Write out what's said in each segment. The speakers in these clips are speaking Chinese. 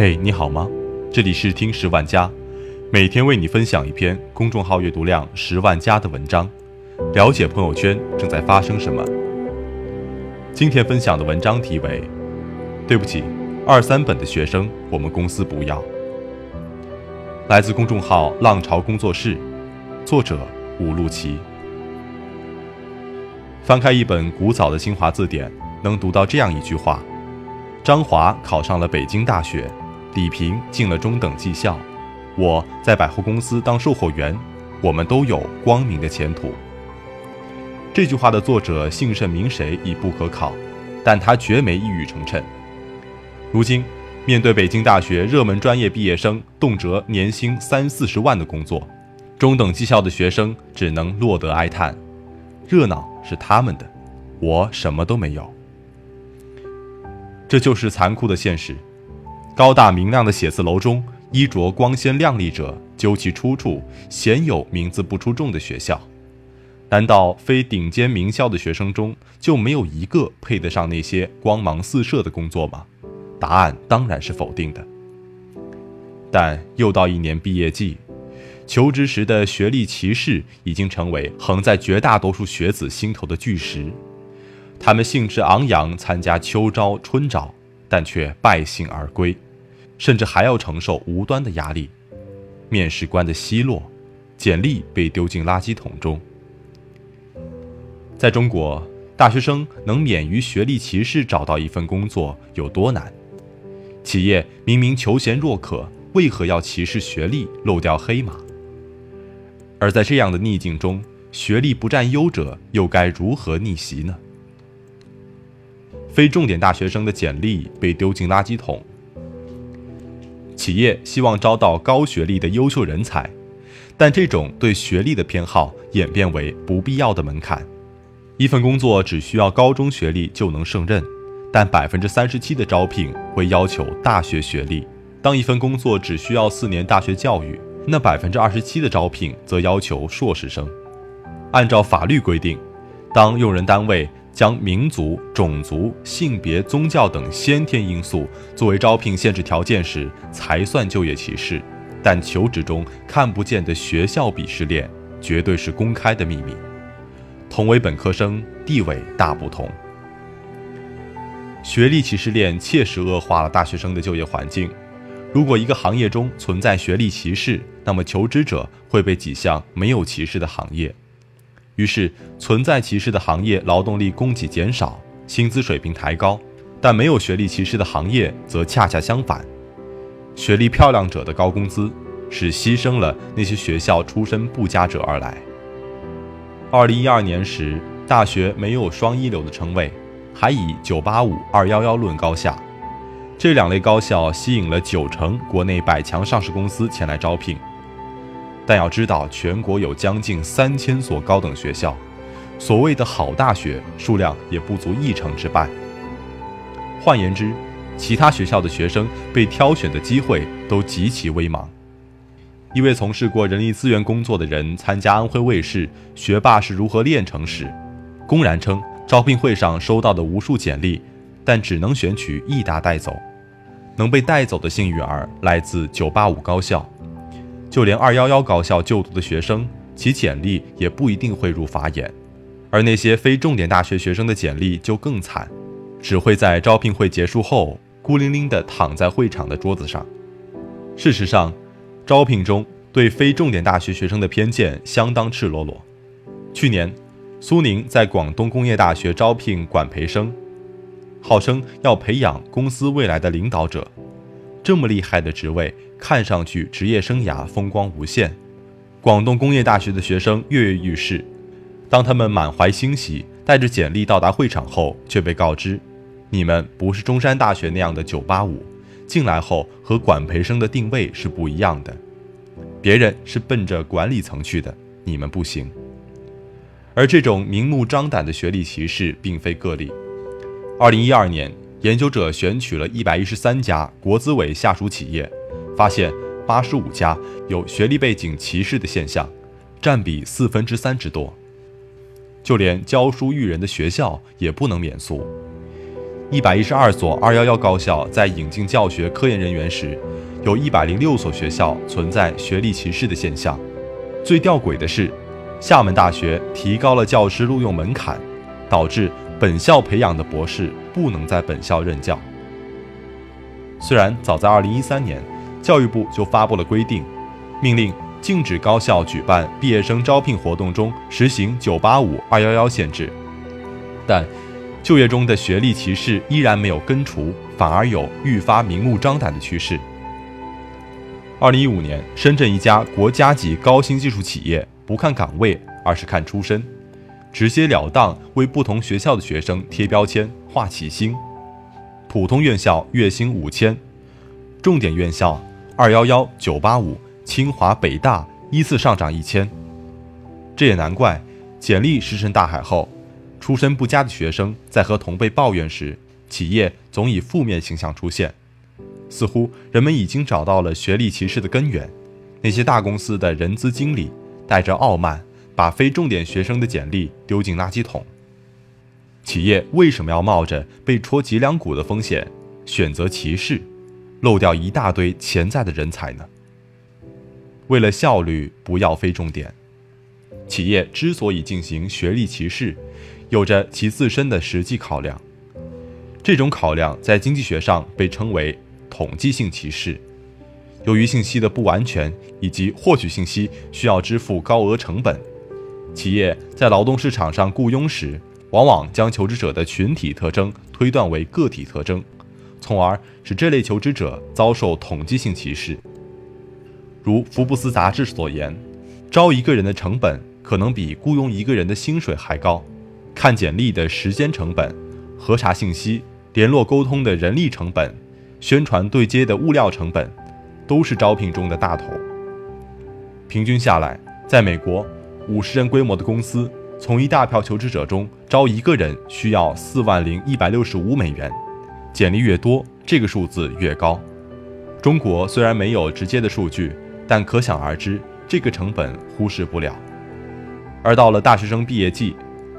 嘿，你好吗？这里是听十万加，每天为你分享一篇公众号阅读量十万加的文章，了解朋友圈正在发生什么。今天分享的文章题为：对不起，二三本的学生，我们公司不要。来自公众号浪潮工作室，作者吴路奇。翻开一本古早的新华字典，能读到这样一句话：张华考上了北京大学。李平进了中等技校，我在百货公司当售货员，我们都有光明的前途。这句话的作者姓甚名谁已不可考，但他绝没一语成谶。如今，面对北京大学热门专业毕业生动辄年薪三四十万的工作，中等技校的学生只能落得哀叹：热闹是他们的，我什么都没有。这就是残酷的现实。高大明亮的写字楼中，衣着光鲜亮丽者，究其出处，鲜有名字不出众的学校。难道非顶尖名校的学生中，就没有一个配得上那些光芒四射的工作吗？答案当然是否定的。但又到一年毕业季，求职时的学历歧视已经成为横在绝大多数学子心头的巨石。他们兴致昂扬参加秋招春招，但却败兴而归。甚至还要承受无端的压力，面试官的奚落，简历被丢进垃圾桶中。在中国，大学生能免于学历歧视找到一份工作有多难？企业明明求贤若渴，为何要歧视学历，漏掉黑马？而在这样的逆境中，学历不占优者又该如何逆袭呢？非重点大学生的简历被丢进垃圾桶。企业希望招到高学历的优秀人才，但这种对学历的偏好演变为不必要的门槛。一份工作只需要高中学历就能胜任，但百分之三十七的招聘会要求大学学历。当一份工作只需要四年大学教育，那百分之二十七的招聘则要求硕士生。按照法律规定，当用人单位。将民族、种族、性别、宗教等先天因素作为招聘限制条件时，才算就业歧视。但求职中看不见的学校鄙视链，绝对是公开的秘密。同为本科生，地位大不同。学历歧视链切实恶化了大学生的就业环境。如果一个行业中存在学历歧视，那么求职者会被挤向没有歧视的行业。于是，存在歧视的行业劳动力供给减少，薪资水平抬高；但没有学历歧视的行业则恰恰相反，学历漂亮者的高工资是牺牲了那些学校出身不佳者而来。二零一二年时，大学没有双一流的称谓，还以九八五、二幺幺论高下，这两类高校吸引了九成国内百强上市公司前来招聘。但要知道，全国有将近三千所高等学校，所谓的好大学数量也不足一成之半。换言之，其他学校的学生被挑选的机会都极其微茫。一位从事过人力资源工作的人参加安徽卫视《学霸是如何炼成》时，公然称招聘会上收到的无数简历，但只能选取一打带走，能被带走的幸运儿来自985高校。就连二幺幺高校就读的学生，其简历也不一定会入法眼，而那些非重点大学学生的简历就更惨，只会在招聘会结束后孤零零地躺在会场的桌子上。事实上，招聘中对非重点大学学生的偏见相当赤裸裸。去年，苏宁在广东工业大学招聘管培生，号称要培养公司未来的领导者，这么厉害的职位。看上去职业生涯风光无限，广东工业大学的学生跃跃欲试。当他们满怀欣喜带着简历到达会场后，却被告知：“你们不是中山大学那样的985，进来后和管培生的定位是不一样的。别人是奔着管理层去的，你们不行。”而这种明目张胆的学历歧视并非个例。2012年，研究者选取了一百一十三家国资委下属企业。发现八十五家有学历背景歧视的现象，占比四分之三之多。就连教书育人的学校也不能免俗。一百一十二所“二幺幺”高校在引进教学科研人员时，有一百零六所学校存在学历歧视的现象。最吊诡的是，厦门大学提高了教师录用门槛，导致本校培养的博士不能在本校任教。虽然早在二零一三年，教育部就发布了规定，命令禁止高校举办毕业生招聘活动中实行“九八五”“二幺幺”限制，但。就业中的学历歧视依然没有根除，反而有愈发明目张胆的趋势。二零一五年，深圳一家国家级高新技术企业不看岗位，而是看出身，直截了当为不同学校的学生贴标签、画起星。普通院校月薪五千，重点院校二幺幺、九八五、清华、北大依次上涨一千。这也难怪，简历石沉大海后。出身不佳的学生在和同辈抱怨时，企业总以负面形象出现，似乎人们已经找到了学历歧视的根源。那些大公司的人资经理带着傲慢，把非重点学生的简历丢进垃圾桶。企业为什么要冒着被戳脊梁骨的风险，选择歧视，漏掉一大堆潜在的人才呢？为了效率，不要非重点。企业之所以进行学历歧视，有着其自身的实际考量，这种考量在经济学上被称为统计性歧视。由于信息的不完全以及获取信息需要支付高额成本，企业在劳动市场上雇佣时，往往将求职者的群体特征推断为个体特征，从而使这类求职者遭受统计性歧视。如福布斯杂志所言，招一个人的成本可能比雇佣一个人的薪水还高。看简历的时间成本、核查信息、联络沟通的人力成本、宣传对接的物料成本，都是招聘中的大头。平均下来，在美国，五十人规模的公司从一大票求职者中招一个人需要四万零一百六十五美元，简历越多，这个数字越高。中国虽然没有直接的数据，但可想而知，这个成本忽视不了。而到了大学生毕业季，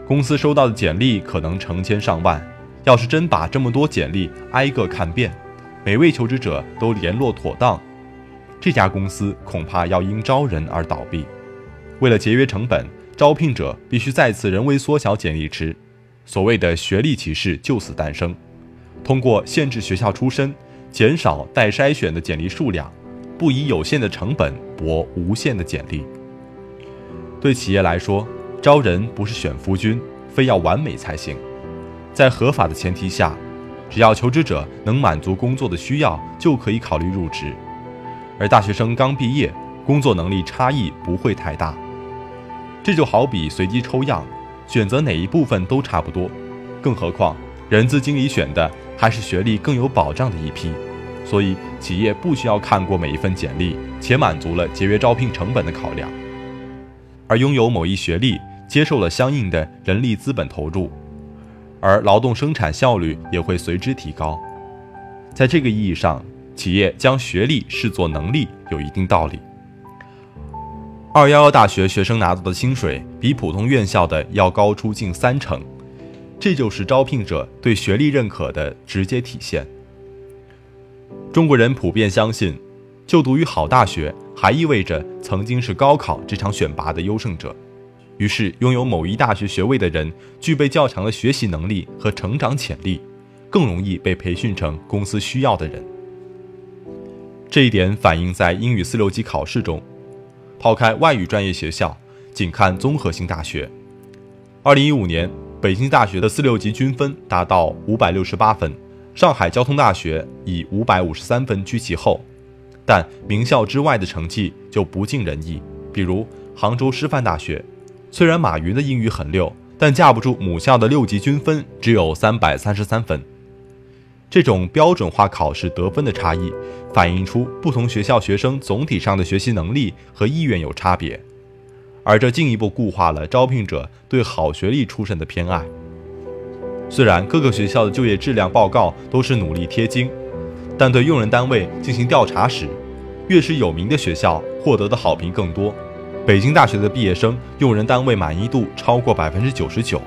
公司收到的简历可能成千上万，要是真把这么多简历挨个看遍，每位求职者都联络妥当，这家公司恐怕要因招人而倒闭。为了节约成本，招聘者必须再次人为缩小简历池，所谓的学历歧视就此诞生。通过限制学校出身，减少待筛选的简历数量，不以有限的成本博无限的简历。对企业来说，招人不是选夫君，非要完美才行。在合法的前提下，只要求职者能满足工作的需要，就可以考虑入职。而大学生刚毕业，工作能力差异不会太大。这就好比随机抽样，选择哪一部分都差不多。更何况，人资经理选的还是学历更有保障的一批，所以企业不需要看过每一份简历，且满足了节约招聘成本的考量。而拥有某一学历。接受了相应的人力资本投入，而劳动生产效率也会随之提高。在这个意义上，企业将学历视作能力有一定道理。二幺幺大学学生拿到的薪水比普通院校的要高出近三成，这就是招聘者对学历认可的直接体现。中国人普遍相信，就读于好大学还意味着曾经是高考这场选拔的优胜者。于是，拥有某一大学学位的人具备较强的学习能力和成长潜力，更容易被培训成公司需要的人。这一点反映在英语四六级考试中。抛开外语专业学校，仅看综合性大学，二零一五年北京大学的四六级均分达到五百六十八分，上海交通大学以五百五十三分居其后，但名校之外的成绩就不尽人意，比如杭州师范大学。虽然马云的英语很溜，但架不住母校的六级均分只有三百三十三分。这种标准化考试得分的差异，反映出不同学校学生总体上的学习能力和意愿有差别，而这进一步固化了招聘者对好学历出身的偏爱。虽然各个学校的就业质量报告都是努力贴金，但对用人单位进行调查时，越是有名的学校获得的好评更多。北京大学的毕业生用人单位满意度超过百分之九十九，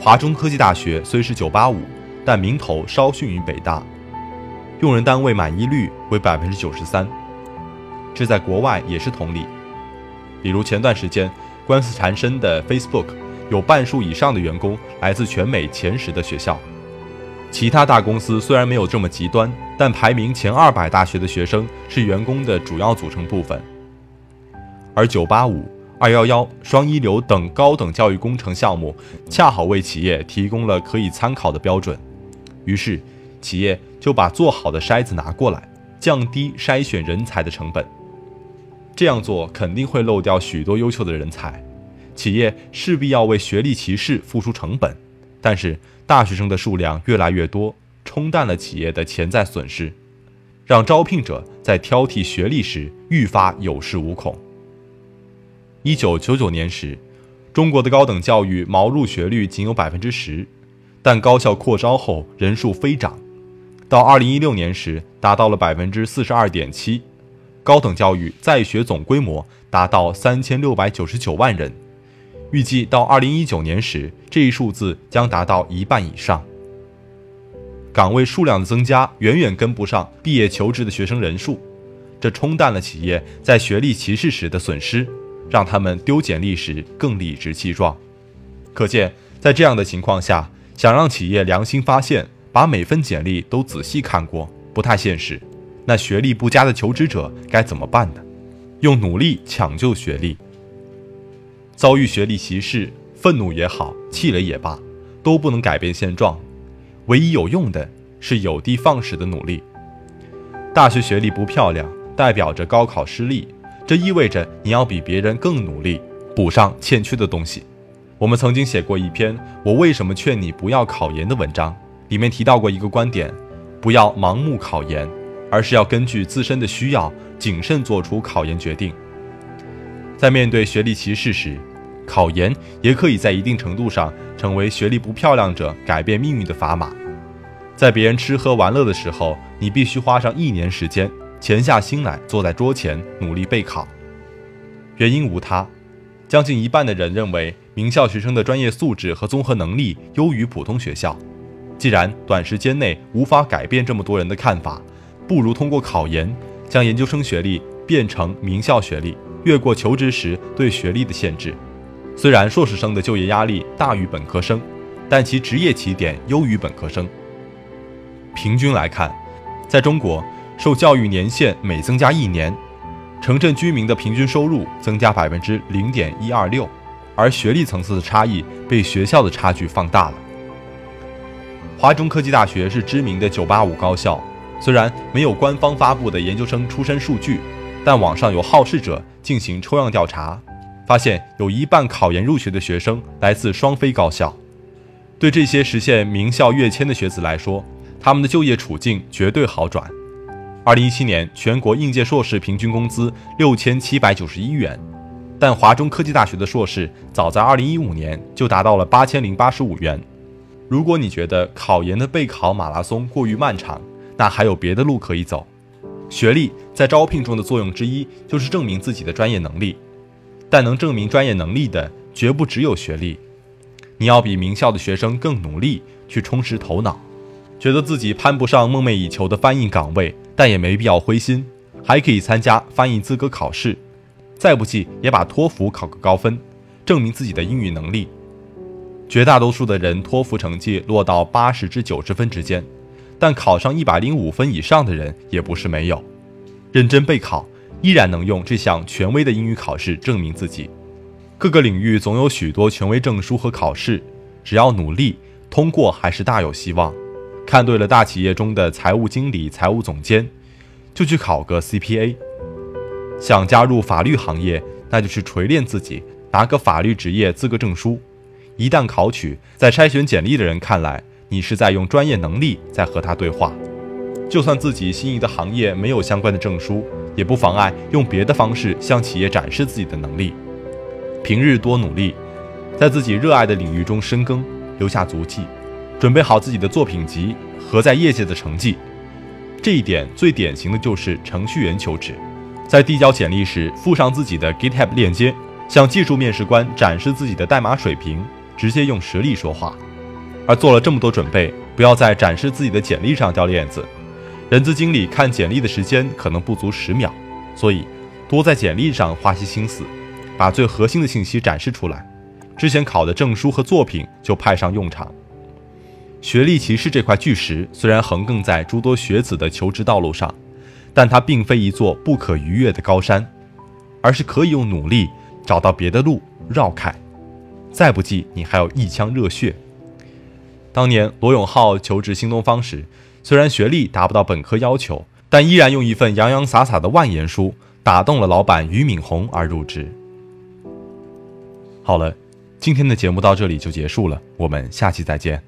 华中科技大学虽是九八五，但名头稍逊于北大。用人单位满意率为百分之九十三，这在国外也是同理。比如前段时间官司缠身的 Facebook，有半数以上的员工来自全美前十的学校。其他大公司虽然没有这么极端，但排名前二百大学的学生是员工的主要组成部分。而985、211、双一流等高等教育工程项目，恰好为企业提供了可以参考的标准。于是，企业就把做好的筛子拿过来，降低筛选人才的成本。这样做肯定会漏掉许多优秀的人才，企业势必要为学历歧视付出成本。但是，大学生的数量越来越多，冲淡了企业的潜在损失，让招聘者在挑剔学历时愈发有恃无恐。一九九九年时，中国的高等教育毛入学率仅有百分之十，但高校扩招后人数飞涨，到二零一六年时达到了百分之四十二点七，高等教育在学总规模达到三千六百九十九万人。预计到二零一九年时，这一数字将达到一半以上。岗位数量的增加远远跟不上毕业求职的学生人数，这冲淡了企业在学历歧视时的损失，让他们丢简历时更理直气壮。可见，在这样的情况下，想让企业良心发现，把每份简历都仔细看过，不太现实。那学历不佳的求职者该怎么办呢？用努力抢救学历。遭遇学历歧视，愤怒也好，气馁也罢，都不能改变现状。唯一有用的是有的放矢的努力。大学学历不漂亮，代表着高考失利，这意味着你要比别人更努力，补上欠缺的东西。我们曾经写过一篇《我为什么劝你不要考研》的文章，里面提到过一个观点：不要盲目考研，而是要根据自身的需要，谨慎做出考研决定。在面对学历歧视时，考研也可以在一定程度上成为学历不漂亮者改变命运的砝码。在别人吃喝玩乐的时候，你必须花上一年时间，潜下心来坐在桌前努力备考。原因无他，将近一半的人认为名校学生的专业素质和综合能力优于普通学校。既然短时间内无法改变这么多人的看法，不如通过考研将研究生学历变成名校学历。越过求职时对学历的限制，虽然硕士生的就业压力大于本科生，但其职业起点优于本科生。平均来看，在中国，受教育年限每增加一年，城镇居民的平均收入增加百分之零点一二六，而学历层次的差异被学校的差距放大了。华中科技大学是知名的985高校，虽然没有官方发布的研究生出身数据。但网上有好事者进行抽样调查，发现有一半考研入学的学生来自双非高校。对这些实现名校跃迁的学子来说，他们的就业处境绝对好转。二零一七年全国应届硕士平均工资六千七百九十一元，但华中科技大学的硕士早在二零一五年就达到了八千零八十五元。如果你觉得考研的备考马拉松过于漫长，那还有别的路可以走。学历在招聘中的作用之一就是证明自己的专业能力，但能证明专业能力的绝不只有学历。你要比名校的学生更努力去充实头脑。觉得自己攀不上梦寐以求的翻译岗位，但也没必要灰心，还可以参加翻译资格考试。再不济也把托福考个高分，证明自己的英语能力。绝大多数的人托福成绩落到八十至九十分之间。但考上一百零五分以上的人也不是没有，认真备考依然能用这项权威的英语考试证明自己。各个领域总有许多权威证书和考试，只要努力通过，还是大有希望。看对了大企业中的财务经理、财务总监，就去考个 CPA。想加入法律行业，那就去锤炼自己，拿个法律职业资格证书。一旦考取，在筛选简历的人看来。你是在用专业能力在和他对话，就算自己心仪的行业没有相关的证书，也不妨碍用别的方式向企业展示自己的能力。平日多努力，在自己热爱的领域中深耕，留下足迹，准备好自己的作品集和在业界的成绩。这一点最典型的就是程序员求职，在递交简历时附上自己的 GitHub 链接，向技术面试官展示自己的代码水平，直接用实力说话。而做了这么多准备，不要在展示自己的简历上掉链子。人资经理看简历的时间可能不足十秒，所以多在简历上花些心思，把最核心的信息展示出来。之前考的证书和作品就派上用场。学历歧视这块巨石虽然横亘在诸多学子的求职道路上，但它并非一座不可逾越的高山，而是可以用努力找到别的路绕开。再不济，你还有一腔热血。当年罗永浩求职新东方时，虽然学历达不到本科要求，但依然用一份洋洋洒洒的万言书打动了老板俞敏洪而入职。好了，今天的节目到这里就结束了，我们下期再见。